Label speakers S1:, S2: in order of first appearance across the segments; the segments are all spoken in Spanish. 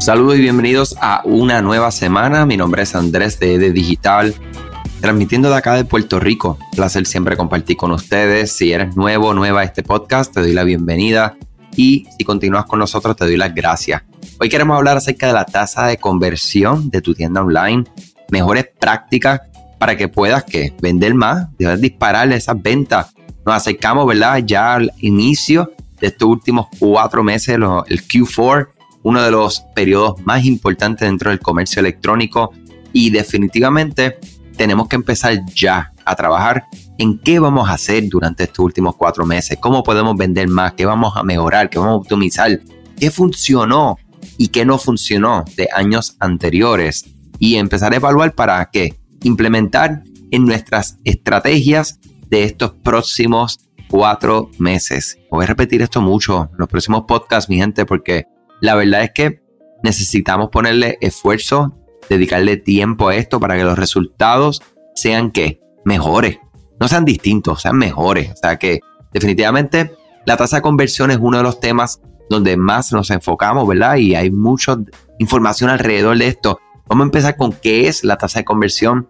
S1: Saludos y bienvenidos a una nueva semana. Mi nombre es Andrés de EDE Digital, transmitiendo de acá de Puerto Rico. placer siempre compartir con ustedes. Si eres nuevo, nueva a este podcast, te doy la bienvenida y si continúas con nosotros, te doy las gracias. Hoy queremos hablar acerca de la tasa de conversión de tu tienda online, mejores prácticas para que puedas que vender más, disparar esas ventas. Nos acercamos, ¿verdad? Ya al inicio de estos últimos cuatro meses, el Q4 uno de los periodos más importantes dentro del comercio electrónico y definitivamente tenemos que empezar ya a trabajar en qué vamos a hacer durante estos últimos cuatro meses, cómo podemos vender más, qué vamos a mejorar, qué vamos a optimizar, qué funcionó y qué no funcionó de años anteriores y empezar a evaluar para qué implementar en nuestras estrategias de estos próximos cuatro meses. Voy a repetir esto mucho en los próximos podcasts, mi gente, porque la verdad es que necesitamos ponerle esfuerzo, dedicarle tiempo a esto para que los resultados sean que mejores, no sean distintos, sean mejores. O sea que definitivamente la tasa de conversión es uno de los temas donde más nos enfocamos, ¿verdad? Y hay mucha información alrededor de esto. Vamos a empezar con qué es la tasa de conversión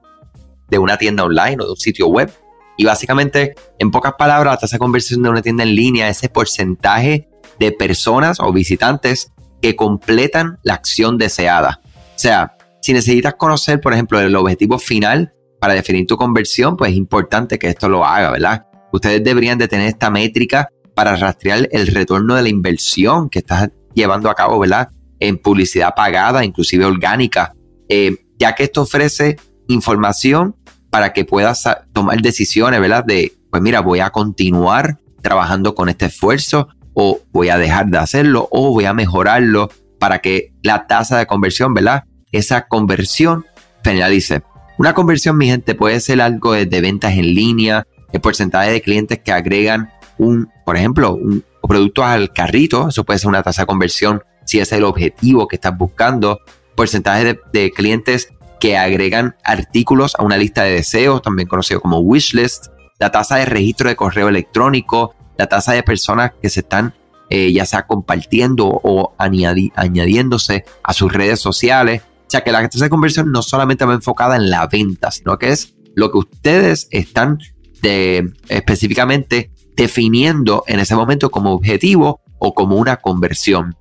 S1: de una tienda online o de un sitio web. Y básicamente, en pocas palabras, la tasa de conversión de una tienda en línea es ese porcentaje de personas o visitantes que completan la acción deseada. O sea, si necesitas conocer, por ejemplo, el objetivo final para definir tu conversión, pues es importante que esto lo haga, ¿verdad? Ustedes deberían de tener esta métrica para rastrear el retorno de la inversión que estás llevando a cabo, ¿verdad? En publicidad pagada, inclusive orgánica, eh, ya que esto ofrece información para que puedas tomar decisiones, ¿verdad? De, pues mira, voy a continuar trabajando con este esfuerzo o voy a dejar de hacerlo o voy a mejorarlo para que la tasa de conversión, ¿verdad? Esa conversión finalice. Una conversión, mi gente, puede ser algo de, ventas en línea, el porcentaje de clientes que agregan un, por ejemplo, un producto al carrito, eso puede ser una tasa de conversión si es el objetivo que estás buscando, porcentaje de, de clientes que agregan artículos a una lista de deseos, también conocido como wishlist, la tasa de registro de correo electrónico, la tasa de personas que se están eh, ya sea compartiendo o añadiéndose a sus redes sociales. O sea que la tasa de conversión no solamente va enfocada en la venta, sino que es lo que ustedes están específicamente definiendo en ese momento como objetivo o como una conversión.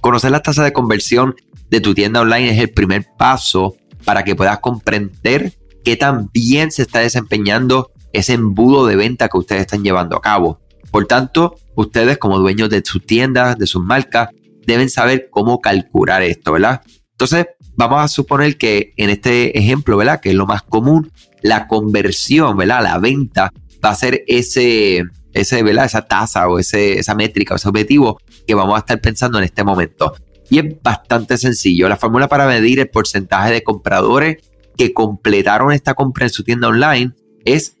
S1: Conocer la tasa de conversión de tu tienda online es el primer paso para que puedas comprender qué tan bien se está desempeñando ese embudo de venta que ustedes están llevando a cabo. Por tanto, ustedes como dueños de sus tiendas, de sus marcas, deben saber cómo calcular esto, ¿verdad? Entonces, vamos a suponer que en este ejemplo, ¿verdad? Que es lo más común, la conversión, ¿verdad? La venta va a ser ese, ese ¿verdad? Esa tasa o ese, esa métrica o ese objetivo que vamos a estar pensando en este momento. Y es bastante sencillo. La fórmula para medir el porcentaje de compradores que completaron esta compra en su tienda online es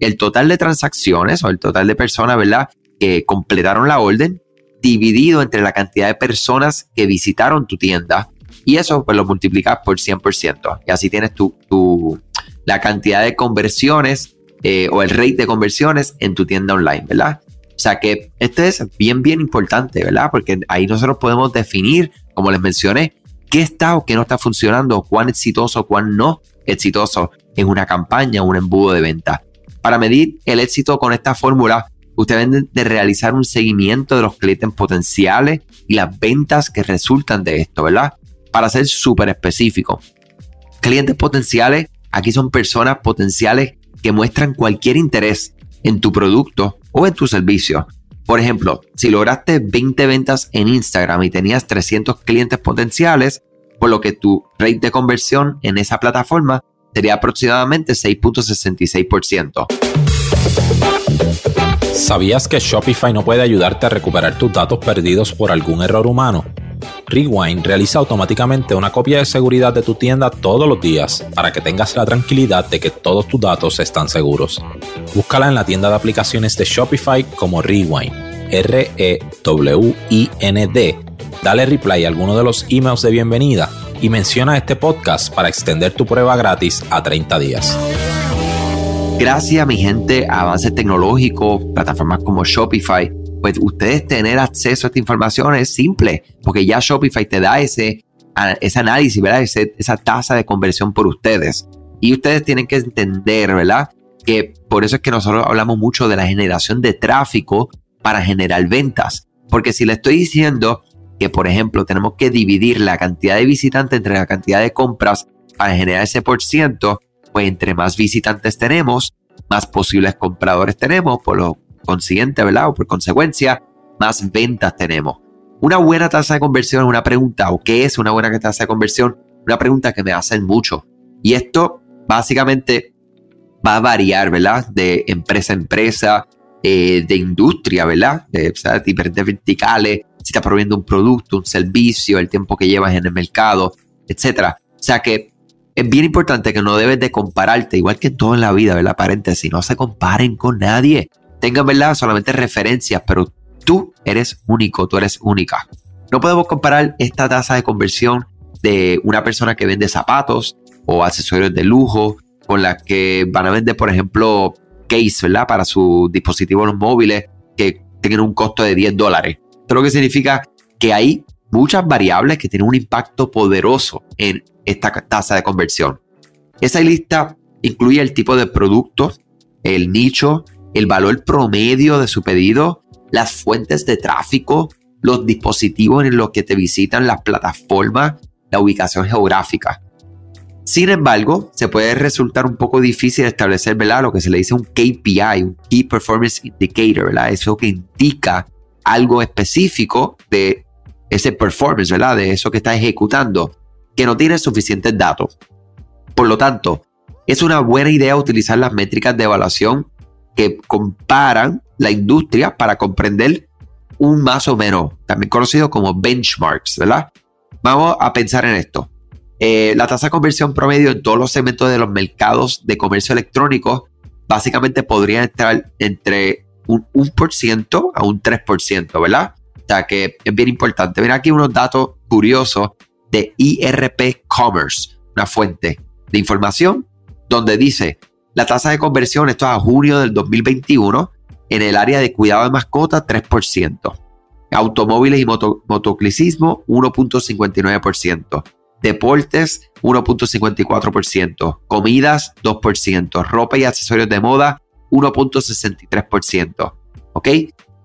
S1: el total de transacciones o el total de personas, ¿verdad? Que completaron la orden dividido entre la cantidad de personas que visitaron tu tienda y eso pues lo multiplicas por 100% y así tienes tu, tu la cantidad de conversiones eh, o el rate de conversiones en tu tienda online, ¿verdad? O sea que esto es bien, bien importante, ¿verdad? Porque ahí nosotros podemos definir, como les mencioné, qué está o qué no está funcionando, cuán exitoso cuán no exitoso en una campaña un embudo de venta. Para medir el éxito con esta fórmula, ustedes deben de realizar un seguimiento de los clientes potenciales y las ventas que resultan de esto, ¿verdad? Para ser súper específico. Clientes potenciales, aquí son personas potenciales que muestran cualquier interés en tu producto o en tu servicio. Por ejemplo, si lograste 20 ventas en Instagram y tenías 300 clientes potenciales, por lo que tu rate de conversión en esa plataforma sería aproximadamente 6.66%.
S2: ¿Sabías que Shopify no puede ayudarte a recuperar tus datos perdidos por algún error humano? Rewind realiza automáticamente una copia de seguridad de tu tienda todos los días para que tengas la tranquilidad de que todos tus datos están seguros. Búscala en la tienda de aplicaciones de Shopify como Rewind, R-E-W-I-N-D. Dale reply a alguno de los emails de bienvenida y menciona este podcast para extender tu prueba gratis a 30 días.
S1: Gracias mi gente a avances tecnológicos, plataformas como Shopify, pues ustedes tener acceso a esta información es simple, porque ya Shopify te da ese, ese análisis, ¿verdad? esa tasa de conversión por ustedes. Y ustedes tienen que entender, ¿verdad? Que por eso es que nosotros hablamos mucho de la generación de tráfico para generar ventas. Porque si le estoy diciendo que, por ejemplo, tenemos que dividir la cantidad de visitantes entre la cantidad de compras para generar ese por ciento, pues entre más visitantes tenemos, más posibles compradores tenemos, por lo consiguiente, ¿verdad? O por consecuencia, más ventas tenemos. Una buena tasa de conversión es una pregunta, o qué es una buena tasa de conversión, una pregunta que me hacen mucho. Y esto básicamente va a variar, ¿verdad? De empresa a empresa, eh, de industria, ¿verdad? De, diferentes verticales, si estás proveyendo un producto, un servicio, el tiempo que llevas en el mercado, etcétera. O sea que es bien importante que no debes de compararte, igual que todo en la vida, ¿verdad? Paréntesis, no se comparen con nadie. Tengan, ¿verdad? Solamente referencias, pero tú eres único, tú eres única. No podemos comparar esta tasa de conversión de una persona que vende zapatos o accesorios de lujo con la que van a vender, por ejemplo, case, ¿verdad? Para sus dispositivos móviles que tengan un costo de 10 dólares. Esto lo que significa que hay muchas variables que tienen un impacto poderoso en esta tasa de conversión. Esa lista incluye el tipo de producto, el nicho, el valor promedio de su pedido, las fuentes de tráfico, los dispositivos en los que te visitan, las plataformas, la ubicación geográfica. Sin embargo, se puede resultar un poco difícil establecer ¿verdad? lo que se le dice un KPI, un Key Performance Indicator, ¿verdad? eso que indica algo específico de ese performance, ¿verdad? de eso que está ejecutando, que no tiene suficientes datos. Por lo tanto, es una buena idea utilizar las métricas de evaluación que comparan la industria para comprender un más o menos, también conocido como benchmarks, ¿verdad? Vamos a pensar en esto. Eh, la tasa de conversión promedio en todos los segmentos de los mercados de comercio electrónico básicamente podría estar entre un 1% a un 3%, ¿verdad? O sea que es bien importante. Mira aquí unos datos curiosos de IRP Commerce, una fuente de información donde dice la tasa de conversión, esto es a junio del 2021, en el área de cuidado de mascotas, 3%. Automóviles y motociclismo, 1.59%. Deportes, 1.54%. Comidas, 2%. Ropa y accesorios de moda, 1.63%. ¿Ok?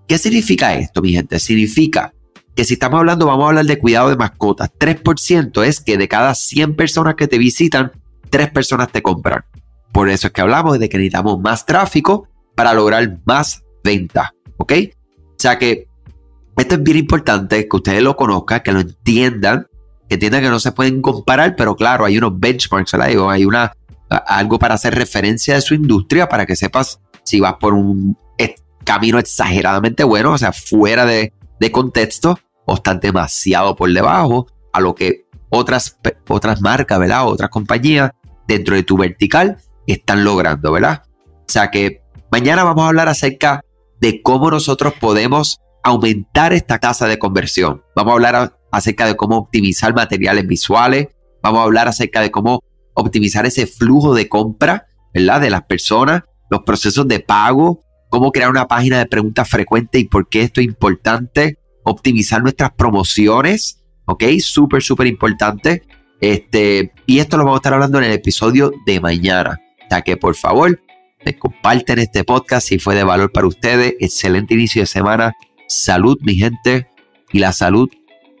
S1: ¿Qué significa esto, mi gente? Significa que si estamos hablando, vamos a hablar de cuidado de mascotas, 3% es que de cada 100 personas que te visitan, 3 personas te compran. Por eso es que hablamos de que necesitamos más tráfico para lograr más venta. ¿Ok? O sea que esto es bien importante que ustedes lo conozcan, que lo entiendan, que entiendan que no se pueden comparar, pero claro, hay unos benchmarks, ¿verdad? Hay una, algo para hacer referencia de su industria para que sepas si vas por un camino exageradamente bueno, o sea, fuera de, contexto, o estás demasiado por debajo a lo que otras, otras marcas, ¿verdad? Otras compañías dentro de tu vertical están logrando, ¿verdad? O sea que mañana vamos a hablar acerca de cómo nosotros podemos aumentar esta tasa de conversión. Vamos a hablar acerca de cómo optimizar materiales visuales. Vamos a hablar acerca de cómo optimizar ese flujo de compra, ¿verdad? De las personas, los procesos de pago, cómo crear una página de preguntas frecuentes y por qué esto es importante. Optimizar nuestras promociones, ¿ok? Súper, súper importante. Este, y esto lo vamos a estar hablando en el episodio de mañana. O que por favor, comparten este podcast si fue de valor para ustedes. Excelente inicio de semana. Salud, mi gente. Y la salud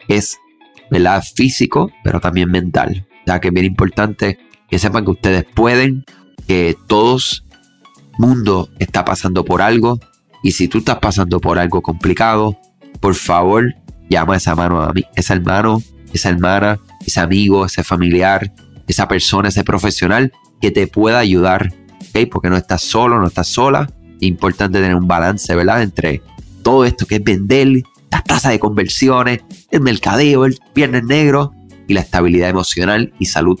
S1: es, ¿verdad? Físico, pero también mental. Ya que es bien importante que sepan que ustedes pueden, que todos mundo está pasando por algo. Y si tú estás pasando por algo complicado, por favor, llama a esa mano a mí, esa hermano, esa hermana, ese amigo, ese familiar, esa persona, ese profesional que te pueda ayudar. Porque no estás solo, no estás sola. Importante tener un balance, ¿verdad? Entre todo esto que es vender, la tasa de conversiones, el mercadeo, el viernes negro y la estabilidad emocional y salud,